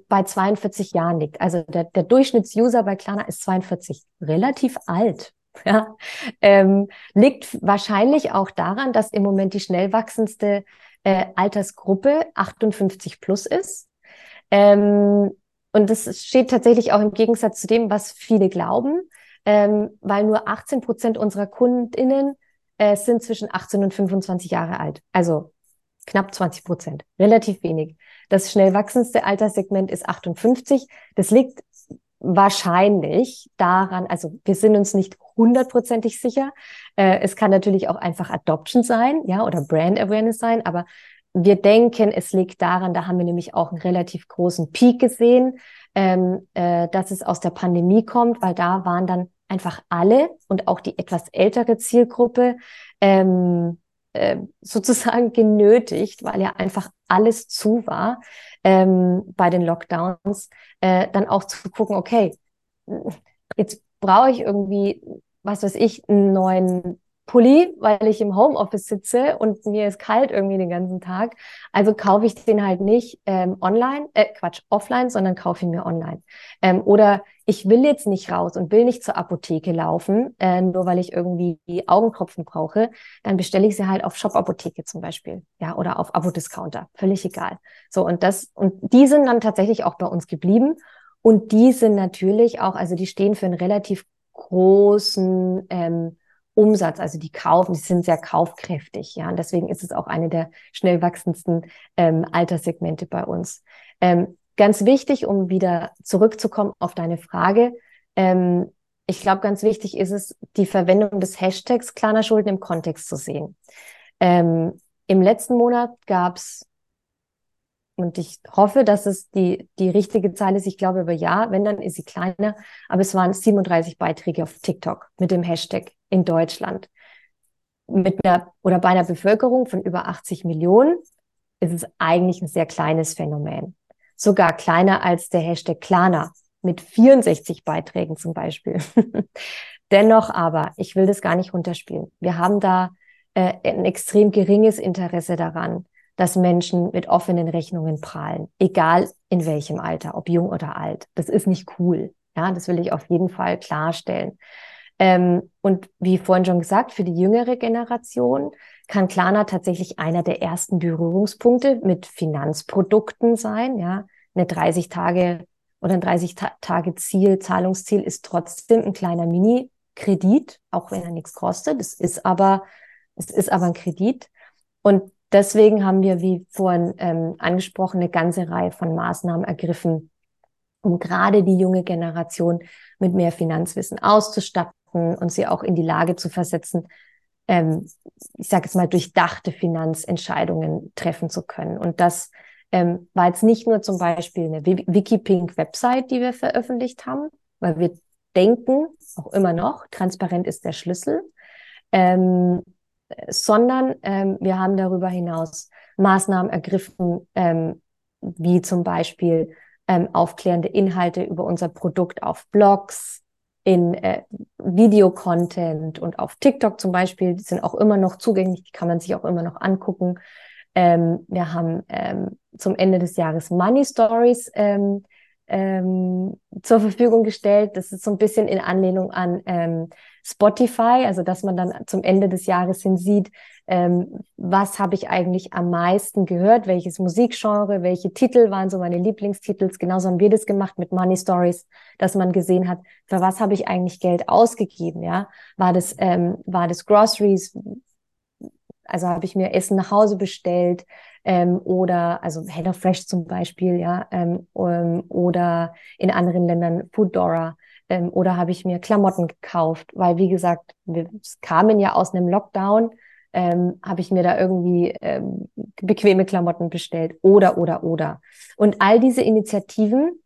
bei 42 Jahren liegt. Also der, der Durchschnittsuser bei Klarna ist 42, relativ alt. Ja, ähm, liegt wahrscheinlich auch daran, dass im Moment die schnell wachsendste äh, Altersgruppe 58 plus ist. Ähm, und das steht tatsächlich auch im Gegensatz zu dem, was viele glauben, ähm, weil nur 18 Prozent unserer KundInnen äh, sind zwischen 18 und 25 Jahre alt. Also knapp 20 Prozent, relativ wenig. Das schnell wachsendste Alterssegment ist 58. Das liegt wahrscheinlich daran, also wir sind uns nicht hundertprozentig sicher. Äh, es kann natürlich auch einfach Adoption sein, ja, oder Brand Awareness sein, aber wir denken, es liegt daran, da haben wir nämlich auch einen relativ großen Peak gesehen, ähm, äh, dass es aus der Pandemie kommt, weil da waren dann einfach alle und auch die etwas ältere Zielgruppe ähm, äh, sozusagen genötigt, weil ja einfach alles zu war ähm, bei den Lockdowns, äh, dann auch zu gucken, okay, jetzt brauche ich irgendwie, was weiß ich, einen neuen Pulli, weil ich im Homeoffice sitze und mir ist kalt irgendwie den ganzen Tag. Also kaufe ich den halt nicht ähm, online, äh, Quatsch, offline, sondern kaufe ihn mir online. Ähm, oder ich will jetzt nicht raus und will nicht zur Apotheke laufen, äh, nur weil ich irgendwie Augentropfen brauche, dann bestelle ich sie halt auf Shop-Apotheke zum Beispiel, ja, oder auf Abo-Discounter, völlig egal. So und das und die sind dann tatsächlich auch bei uns geblieben und die sind natürlich auch, also die stehen für einen relativ großen ähm, Umsatz, also die kaufen, die sind sehr kaufkräftig, ja, und deswegen ist es auch eine der schnell wachsendsten ähm, Alterssegmente bei uns. Ähm, ganz wichtig, um wieder zurückzukommen auf deine Frage, ähm, ich glaube, ganz wichtig ist es, die Verwendung des Hashtags kleiner Schulden im Kontext zu sehen. Ähm, Im letzten Monat gab es und ich hoffe, dass es die, die richtige Zahl ist. Ich glaube aber ja, wenn, dann ist sie kleiner. Aber es waren 37 Beiträge auf TikTok mit dem Hashtag in Deutschland. Mit einer oder bei einer Bevölkerung von über 80 Millionen ist es eigentlich ein sehr kleines Phänomen. Sogar kleiner als der Hashtag Klana mit 64 Beiträgen zum Beispiel. Dennoch aber, ich will das gar nicht runterspielen. Wir haben da äh, ein extrem geringes Interesse daran, dass Menschen mit offenen Rechnungen prahlen, egal in welchem Alter, ob jung oder alt. Das ist nicht cool. Ja, das will ich auf jeden Fall klarstellen. Ähm, und wie vorhin schon gesagt, für die jüngere Generation kann Klarna tatsächlich einer der ersten Berührungspunkte mit Finanzprodukten sein. Ja, eine 30 Tage oder ein 30 Ta Tage Ziel, Zahlungsziel ist trotzdem ein kleiner Mini-Kredit, auch wenn er nichts kostet. Es ist aber, es ist aber ein Kredit. Und deswegen haben wir, wie vorhin ähm, angesprochen, eine ganze Reihe von Maßnahmen ergriffen, um gerade die junge Generation mit mehr Finanzwissen auszustatten und sie auch in die Lage zu versetzen, ähm, ich sage jetzt mal, durchdachte Finanzentscheidungen treffen zu können. Und das ähm, war jetzt nicht nur zum Beispiel eine Wikipink-Website, die wir veröffentlicht haben, weil wir denken, auch immer noch, transparent ist der Schlüssel, ähm, sondern ähm, wir haben darüber hinaus Maßnahmen ergriffen, ähm, wie zum Beispiel ähm, aufklärende Inhalte über unser Produkt auf Blogs, in äh, Videocontent und auf TikTok zum Beispiel, die sind auch immer noch zugänglich, die kann man sich auch immer noch angucken. Ähm, wir haben ähm, zum Ende des Jahres Money Stories ähm, ähm, zur Verfügung gestellt. Das ist so ein bisschen in Anlehnung an ähm, Spotify, also dass man dann zum Ende des Jahres hin sieht, ähm, was habe ich eigentlich am meisten gehört, welches Musikgenre, welche Titel waren so meine Lieblingstitels. Genauso haben wir das gemacht mit Money Stories, dass man gesehen hat, für was habe ich eigentlich Geld ausgegeben, ja? War das, ähm, war das Groceries? Also habe ich mir Essen nach Hause bestellt ähm, oder also HelloFresh zum Beispiel, ja, ähm, um, oder in anderen Ländern Foodora ähm, oder habe ich mir Klamotten gekauft, weil wie gesagt, wir kamen ja aus einem Lockdown, ähm, habe ich mir da irgendwie ähm, bequeme Klamotten bestellt. Oder oder oder. Und all diese Initiativen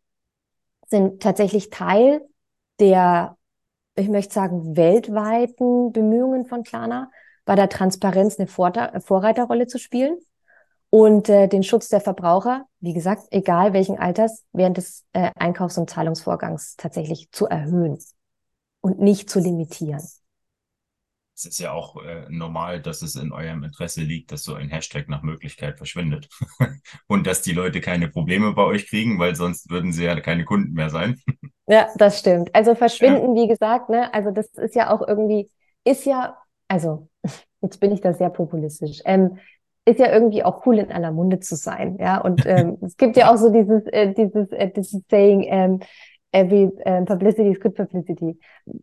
sind tatsächlich Teil der, ich möchte sagen, weltweiten Bemühungen von Klarna, bei der Transparenz eine Vorreiterrolle zu spielen und äh, den Schutz der Verbraucher, wie gesagt, egal welchen Alters, während des äh, Einkaufs- und Zahlungsvorgangs tatsächlich zu erhöhen und nicht zu limitieren. Es ist ja auch äh, normal, dass es in eurem Interesse liegt, dass so ein Hashtag nach Möglichkeit verschwindet und dass die Leute keine Probleme bei euch kriegen, weil sonst würden sie ja keine Kunden mehr sein. ja, das stimmt. Also verschwinden, ja. wie gesagt, ne, also das ist ja auch irgendwie, ist ja, also jetzt bin ich da sehr populistisch. Ähm, ist ja irgendwie auch cool in aller Munde zu sein, ja. Und ähm, es gibt ja auch so dieses, äh, dieses, äh, dieses Saying, ähm, every uh, publicity is good publicity.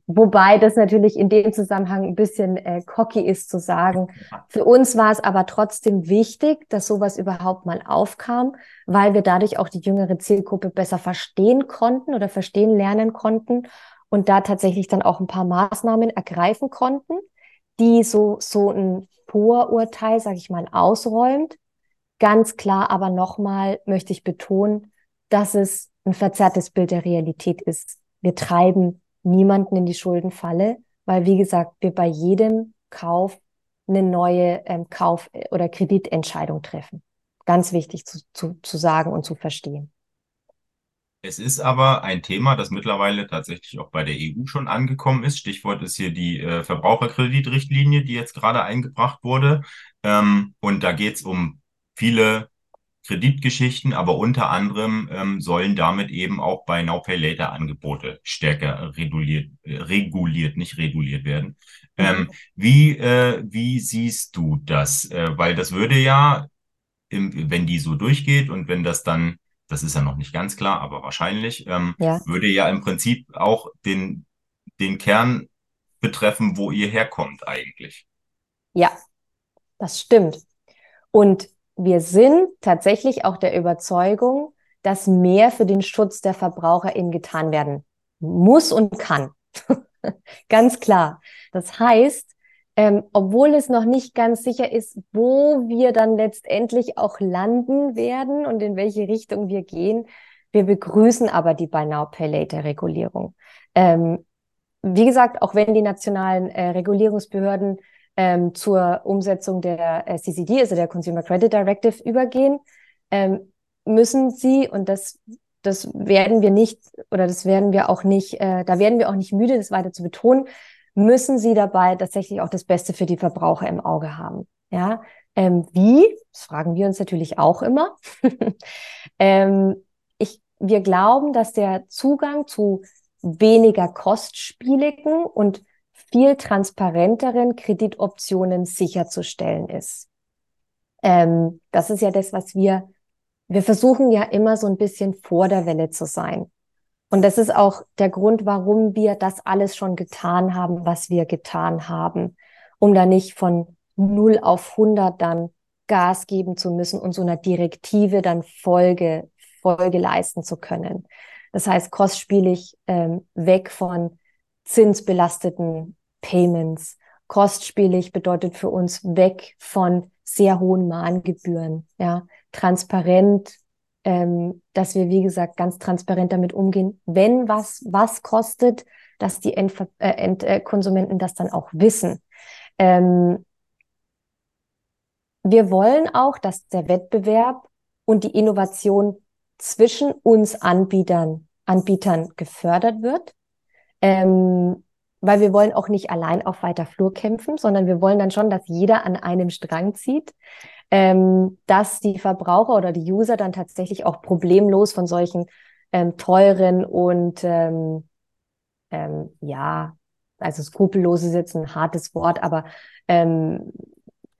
Wobei das natürlich in dem Zusammenhang ein bisschen äh, cocky ist zu sagen. Für uns war es aber trotzdem wichtig, dass sowas überhaupt mal aufkam, weil wir dadurch auch die jüngere Zielgruppe besser verstehen konnten oder verstehen lernen konnten und da tatsächlich dann auch ein paar Maßnahmen ergreifen konnten, die so, so ein Vorurteil, sage ich mal, ausräumt. Ganz klar aber nochmal möchte ich betonen, dass es ein verzerrtes Bild der Realität ist. Wir treiben niemanden in die Schuldenfalle, weil, wie gesagt, wir bei jedem Kauf eine neue ähm, Kauf- oder Kreditentscheidung treffen. Ganz wichtig zu, zu, zu sagen und zu verstehen. Es ist aber ein Thema, das mittlerweile tatsächlich auch bei der EU schon angekommen ist. Stichwort ist hier die äh, Verbraucherkreditrichtlinie, die jetzt gerade eingebracht wurde. Ähm, und da geht es um viele Kreditgeschichten, aber unter anderem ähm, sollen damit eben auch bei Now Pay Later Angebote stärker reguliert, äh, reguliert, nicht reguliert werden. Mhm. Ähm, wie, äh, wie siehst du das? Äh, weil das würde ja, im, wenn die so durchgeht und wenn das dann, das ist ja noch nicht ganz klar, aber wahrscheinlich, ähm, ja. würde ja im Prinzip auch den, den Kern betreffen, wo ihr herkommt eigentlich. Ja, das stimmt. Und wir sind tatsächlich auch der Überzeugung, dass mehr für den Schutz der VerbraucherInnen getan werden muss und kann. ganz klar. Das heißt, ähm, obwohl es noch nicht ganz sicher ist, wo wir dann letztendlich auch landen werden und in welche Richtung wir gehen, wir begrüßen aber die Buy Now Pay Later Regulierung. Ähm, wie gesagt, auch wenn die nationalen äh, Regulierungsbehörden ähm, zur Umsetzung der äh, CCD, also der Consumer Credit Directive, übergehen, ähm, müssen sie, und das, das werden wir nicht, oder das werden wir auch nicht, äh, da werden wir auch nicht müde, das weiter zu betonen, müssen sie dabei tatsächlich auch das Beste für die Verbraucher im Auge haben. Ja, ähm, wie? Das fragen wir uns natürlich auch immer. ähm, ich, wir glauben, dass der Zugang zu weniger kostspieligen und viel transparenteren Kreditoptionen sicherzustellen ist. Ähm, das ist ja das, was wir, wir versuchen ja immer so ein bisschen vor der Welle zu sein. Und das ist auch der Grund, warum wir das alles schon getan haben, was wir getan haben, um da nicht von 0 auf 100 dann Gas geben zu müssen und so einer Direktive dann Folge, Folge leisten zu können. Das heißt, kostspielig ähm, weg von zinsbelasteten Payments. Kostspielig bedeutet für uns weg von sehr hohen Mahngebühren, ja, transparent, ähm, dass wir, wie gesagt, ganz transparent damit umgehen, wenn was, was kostet, dass die Endver äh, Endkonsumenten das dann auch wissen. Ähm, wir wollen auch, dass der Wettbewerb und die Innovation zwischen uns Anbietern, Anbietern gefördert wird. Ähm, weil wir wollen auch nicht allein auf weiter Flur kämpfen, sondern wir wollen dann schon, dass jeder an einem Strang zieht, ähm, dass die Verbraucher oder die User dann tatsächlich auch problemlos von solchen ähm, teuren und ähm, ähm, ja, also skrupellose ist jetzt ein hartes Wort, aber ähm,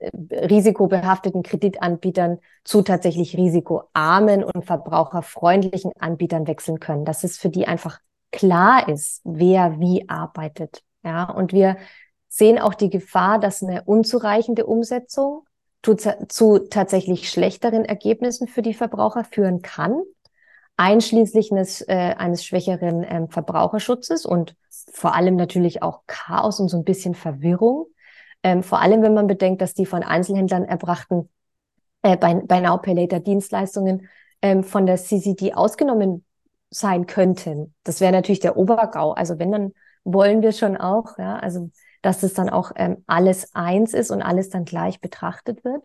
risikobehafteten Kreditanbietern zu tatsächlich risikoarmen und verbraucherfreundlichen Anbietern wechseln können. Das ist für die einfach klar ist, wer wie arbeitet. Ja, und wir sehen auch die Gefahr, dass eine unzureichende Umsetzung zu, zu tatsächlich schlechteren Ergebnissen für die Verbraucher führen kann, einschließlich eines, äh, eines schwächeren ähm, Verbraucherschutzes und vor allem natürlich auch Chaos und so ein bisschen Verwirrung. Ähm, vor allem, wenn man bedenkt, dass die von Einzelhändlern erbrachten äh, bei, bei Now Pay Later Dienstleistungen ähm, von der CCD ausgenommen sein könnten. Das wäre natürlich der Obergau. Also wenn, dann wollen wir schon auch, ja, also dass es dann auch ähm, alles eins ist und alles dann gleich betrachtet wird.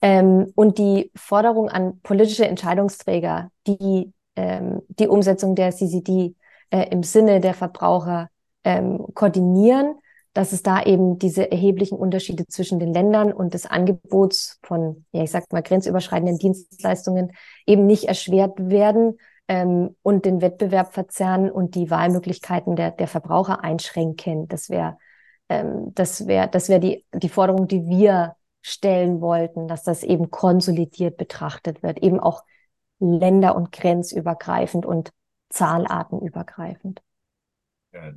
Ähm, und die Forderung an politische Entscheidungsträger, die ähm, die Umsetzung der CCD äh, im Sinne der Verbraucher ähm, koordinieren, dass es da eben diese erheblichen Unterschiede zwischen den Ländern und des Angebots von, ja, ich sag mal, grenzüberschreitenden Dienstleistungen eben nicht erschwert werden, ähm, und den Wettbewerb verzerren und die Wahlmöglichkeiten der, der Verbraucher einschränken. Das wäre ähm, das wäre das wäre die, die Forderung, die wir stellen wollten, dass das eben konsolidiert betrachtet wird, eben auch länder- und grenzübergreifend und zahlartenübergreifend.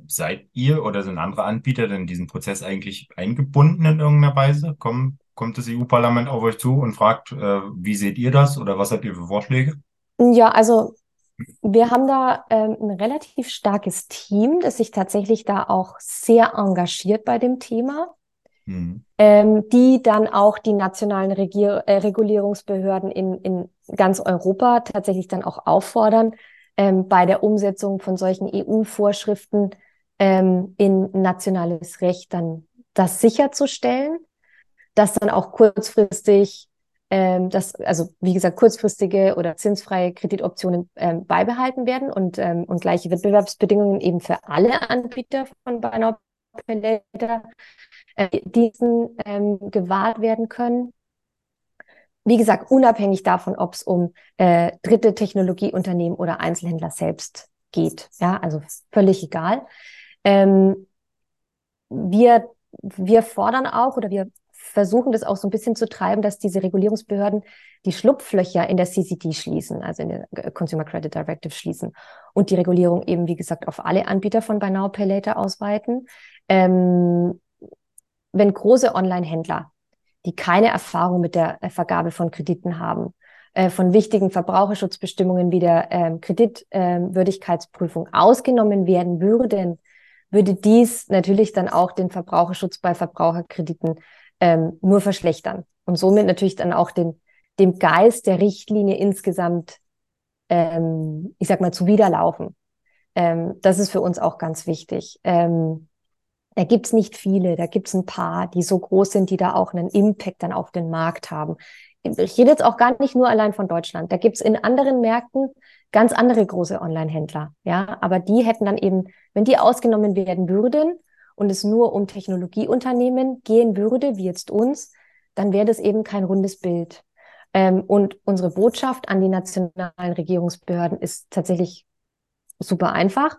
Seid ihr oder sind andere Anbieter denn in diesen Prozess eigentlich eingebunden in irgendeiner Weise? Kommen, kommt das EU-Parlament auf euch zu und fragt, äh, wie seht ihr das oder was habt ihr für Vorschläge? Ja, also wir haben da ähm, ein relativ starkes Team, das sich tatsächlich da auch sehr engagiert bei dem Thema, mhm. ähm, die dann auch die nationalen Regier äh, Regulierungsbehörden in, in ganz Europa tatsächlich dann auch auffordern, ähm, bei der Umsetzung von solchen EU-Vorschriften ähm, in nationales Recht dann das sicherzustellen, dass dann auch kurzfristig ähm, dass, also wie gesagt, kurzfristige oder zinsfreie Kreditoptionen ähm, beibehalten werden und, ähm, und gleiche Wettbewerbsbedingungen eben für alle Anbieter von Buy Now äh, diesen ähm, gewahrt werden können. Wie gesagt, unabhängig davon, ob es um äh, dritte Technologieunternehmen oder Einzelhändler selbst geht. Ja, also völlig egal. Ähm, wir, wir fordern auch oder wir versuchen das auch so ein bisschen zu treiben, dass diese Regulierungsbehörden die Schlupflöcher in der CCD schließen, also in der Consumer Credit Directive schließen und die Regulierung eben, wie gesagt, auf alle Anbieter von Buy Now, Pay Later ausweiten. Ähm, wenn große Online-Händler, die keine Erfahrung mit der Vergabe von Krediten haben, äh, von wichtigen Verbraucherschutzbestimmungen wie der ähm, Kreditwürdigkeitsprüfung ähm, ausgenommen werden würden, würde dies natürlich dann auch den Verbraucherschutz bei Verbraucherkrediten ähm, nur verschlechtern und somit natürlich dann auch den, dem Geist der Richtlinie insgesamt, ähm, ich sag mal, zuwiderlaufen. Ähm, das ist für uns auch ganz wichtig. Ähm, da gibt's nicht viele, da gibt's ein paar, die so groß sind, die da auch einen Impact dann auf den Markt haben. Ich rede jetzt auch gar nicht nur allein von Deutschland. Da gibt's in anderen Märkten ganz andere große Online-Händler. Ja, aber die hätten dann eben, wenn die ausgenommen werden würden, und es nur um Technologieunternehmen gehen würde, wie jetzt uns, dann wäre das eben kein rundes Bild. Ähm, und unsere Botschaft an die nationalen Regierungsbehörden ist tatsächlich super einfach.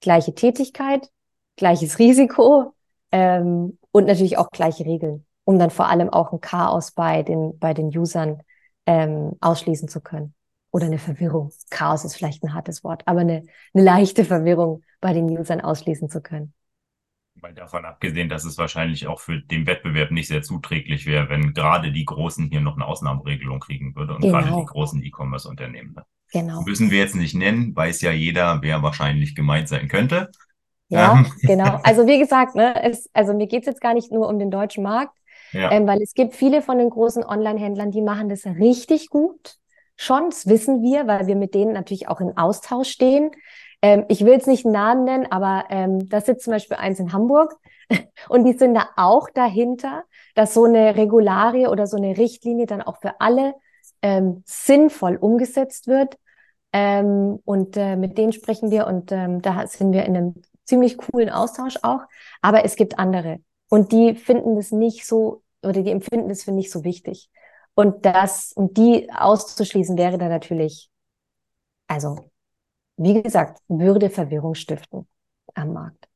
Gleiche Tätigkeit, gleiches Risiko ähm, und natürlich auch gleiche Regeln, um dann vor allem auch ein Chaos bei den, bei den Usern ähm, ausschließen zu können. Oder eine Verwirrung. Chaos ist vielleicht ein hartes Wort, aber eine, eine leichte Verwirrung bei den Usern ausschließen zu können. Mal davon abgesehen, dass es wahrscheinlich auch für den Wettbewerb nicht sehr zuträglich wäre, wenn gerade die Großen hier noch eine Ausnahmeregelung kriegen würde und genau. gerade die großen E-Commerce-Unternehmen. Ne? Genau. Müssen wir jetzt nicht nennen, weiß ja jeder, wer wahrscheinlich gemeint sein könnte. Ja, ähm. genau. Also wie gesagt, ne, es, also mir geht's jetzt gar nicht nur um den deutschen Markt, ja. ähm, weil es gibt viele von den großen Online-Händlern, die machen das richtig gut. Schon, das wissen wir, weil wir mit denen natürlich auch in Austausch stehen. Ähm, ich will jetzt nicht Namen nennen, aber ähm, da sitzt zum Beispiel eins in Hamburg und die sind da auch dahinter, dass so eine Regularie oder so eine Richtlinie dann auch für alle ähm, sinnvoll umgesetzt wird. Ähm, und äh, mit denen sprechen wir und ähm, da sind wir in einem ziemlich coolen Austausch auch. Aber es gibt andere und die finden das nicht so oder die empfinden das für nicht so wichtig. Und das und die auszuschließen wäre dann natürlich, also wie gesagt, würde Verwirrung stiften am Markt.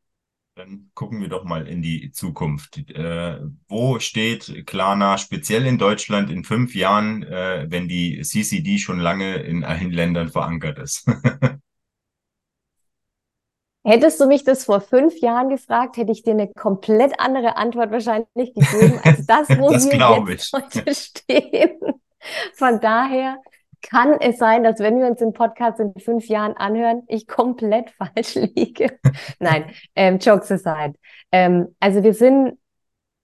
Dann gucken wir doch mal in die Zukunft. Äh, wo steht Klarna speziell in Deutschland in fünf Jahren, äh, wenn die CCD schon lange in allen Ländern verankert ist? Hättest du mich das vor fünf Jahren gefragt, hätte ich dir eine komplett andere Antwort wahrscheinlich gegeben als das, wo das wir jetzt ich. heute stehen. Von daher kann es sein, dass wenn wir uns den Podcast in fünf Jahren anhören, ich komplett falsch liege. Nein, ähm, Jokes aside. Ähm, also wir sind,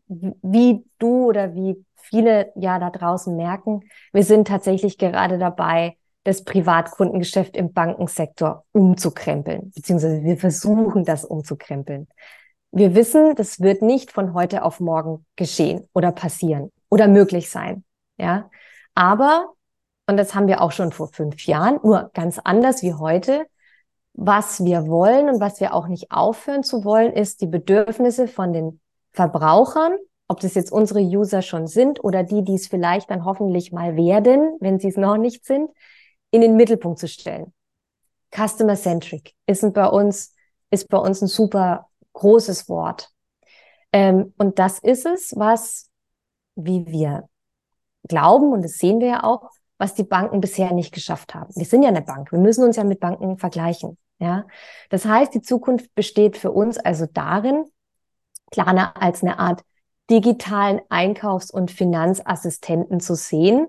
wie du oder wie viele ja da draußen merken, wir sind tatsächlich gerade dabei, das Privatkundengeschäft im Bankensektor umzukrempeln, beziehungsweise wir versuchen das umzukrempeln. Wir wissen, das wird nicht von heute auf morgen geschehen oder passieren oder möglich sein. Ja, aber und das haben wir auch schon vor fünf Jahren, nur ganz anders wie heute. Was wir wollen und was wir auch nicht aufhören zu wollen, ist die Bedürfnisse von den Verbrauchern, ob das jetzt unsere User schon sind oder die, die es vielleicht dann hoffentlich mal werden, wenn sie es noch nicht sind, in den Mittelpunkt zu stellen. Customer centric ist bei uns, ist bei uns ein super großes Wort. Ähm, und das ist es, was, wie wir glauben, und das sehen wir ja auch, was die Banken bisher nicht geschafft haben. Wir sind ja eine Bank. Wir müssen uns ja mit Banken vergleichen. Ja, das heißt, die Zukunft besteht für uns also darin, Klarna als eine Art digitalen Einkaufs- und Finanzassistenten zu sehen,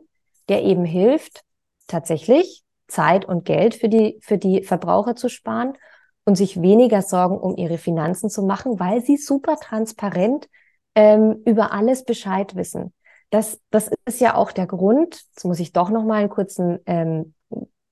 der eben hilft, tatsächlich Zeit und Geld für die, für die Verbraucher zu sparen und sich weniger Sorgen um ihre Finanzen zu machen, weil sie super transparent ähm, über alles Bescheid wissen. Das, das ist ja auch der Grund, jetzt muss ich doch noch mal einen kurzen, ähm,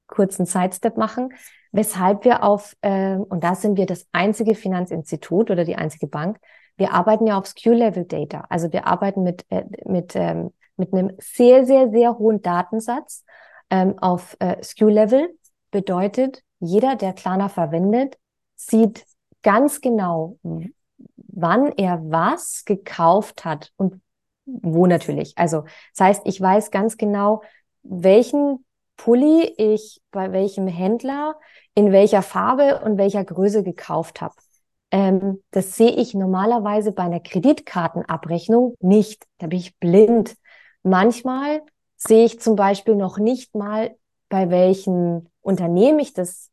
kurzen Sidestep machen, weshalb wir auf, ähm, und da sind wir das einzige Finanzinstitut oder die einzige Bank, wir arbeiten ja auf SKU-Level-Data. Also wir arbeiten mit, äh, mit, ähm, mit einem sehr, sehr, sehr hohen Datensatz ähm, auf äh, SKU-Level. Bedeutet, jeder, der Klarna verwendet, sieht ganz genau, wann er was gekauft hat und wo natürlich. Also das heißt, ich weiß ganz genau, welchen Pulli ich bei welchem Händler in welcher Farbe und welcher Größe gekauft habe. Ähm, das sehe ich normalerweise bei einer Kreditkartenabrechnung nicht. Da bin ich blind. Manchmal sehe ich zum Beispiel noch nicht mal, bei welchem Unternehmen ich das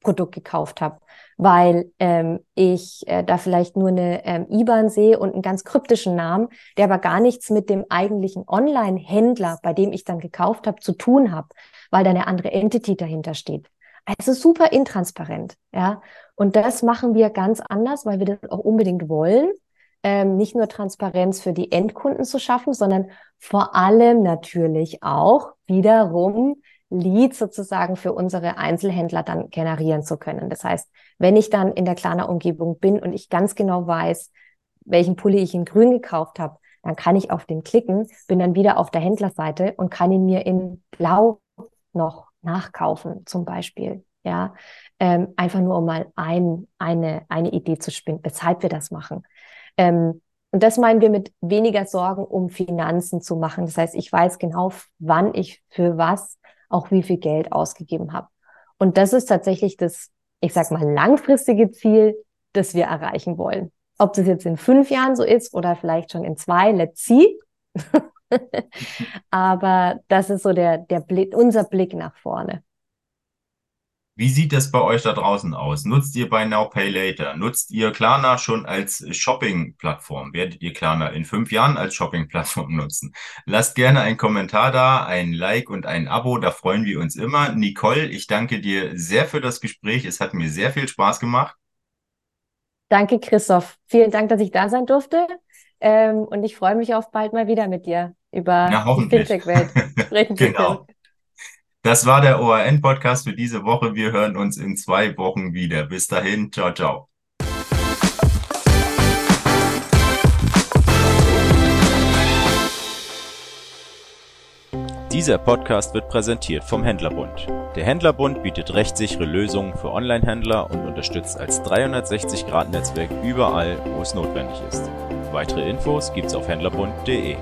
Produkt gekauft habe, weil ähm, ich äh, da vielleicht nur eine ähm, IBAN sehe und einen ganz kryptischen Namen, der aber gar nichts mit dem eigentlichen Online-Händler, bei dem ich dann gekauft habe, zu tun habe, weil da eine andere Entity dahinter steht. Also super intransparent, ja. Und das machen wir ganz anders, weil wir das auch unbedingt wollen. Ähm, nicht nur Transparenz für die Endkunden zu schaffen, sondern vor allem natürlich auch wiederum Leads sozusagen für unsere Einzelhändler dann generieren zu können. Das heißt, wenn ich dann in der Klarna-Umgebung bin und ich ganz genau weiß, welchen Pulli ich in grün gekauft habe, dann kann ich auf den klicken, bin dann wieder auf der Händlerseite und kann ihn mir in blau noch nachkaufen, zum Beispiel. Ja, ähm, einfach nur um mal ein, eine, eine Idee zu spinnen, weshalb wir das machen. Ähm, und das meinen wir mit weniger Sorgen um Finanzen zu machen. Das heißt, ich weiß genau, wann ich für was auch wie viel Geld ausgegeben habe. Und das ist tatsächlich das, ich sag mal, langfristige Ziel, das wir erreichen wollen. Ob das jetzt in fünf Jahren so ist oder vielleicht schon in zwei, let's see. Aber das ist so der, der Blick, unser Blick nach vorne. Wie sieht das bei euch da draußen aus? Nutzt ihr Buy Now Pay Later? Nutzt ihr Klarna schon als Shopping-Plattform? Werdet ihr Klarna in fünf Jahren als Shopping-Plattform nutzen? Lasst gerne einen Kommentar da, ein Like und ein Abo, da freuen wir uns immer. Nicole, ich danke dir sehr für das Gespräch. Es hat mir sehr viel Spaß gemacht. Danke, Christoph. Vielen Dank, dass ich da sein durfte. Ähm, und ich freue mich auf bald mal wieder mit dir über Na, die Fintech-Welt sprechen zu genau. können. Das war der ORN-Podcast für diese Woche. Wir hören uns in zwei Wochen wieder. Bis dahin, ciao, ciao. Dieser Podcast wird präsentiert vom Händlerbund. Der Händlerbund bietet rechtssichere Lösungen für Online-Händler und unterstützt als 360-Grad-Netzwerk überall, wo es notwendig ist. Weitere Infos gibt's auf händlerbund.de.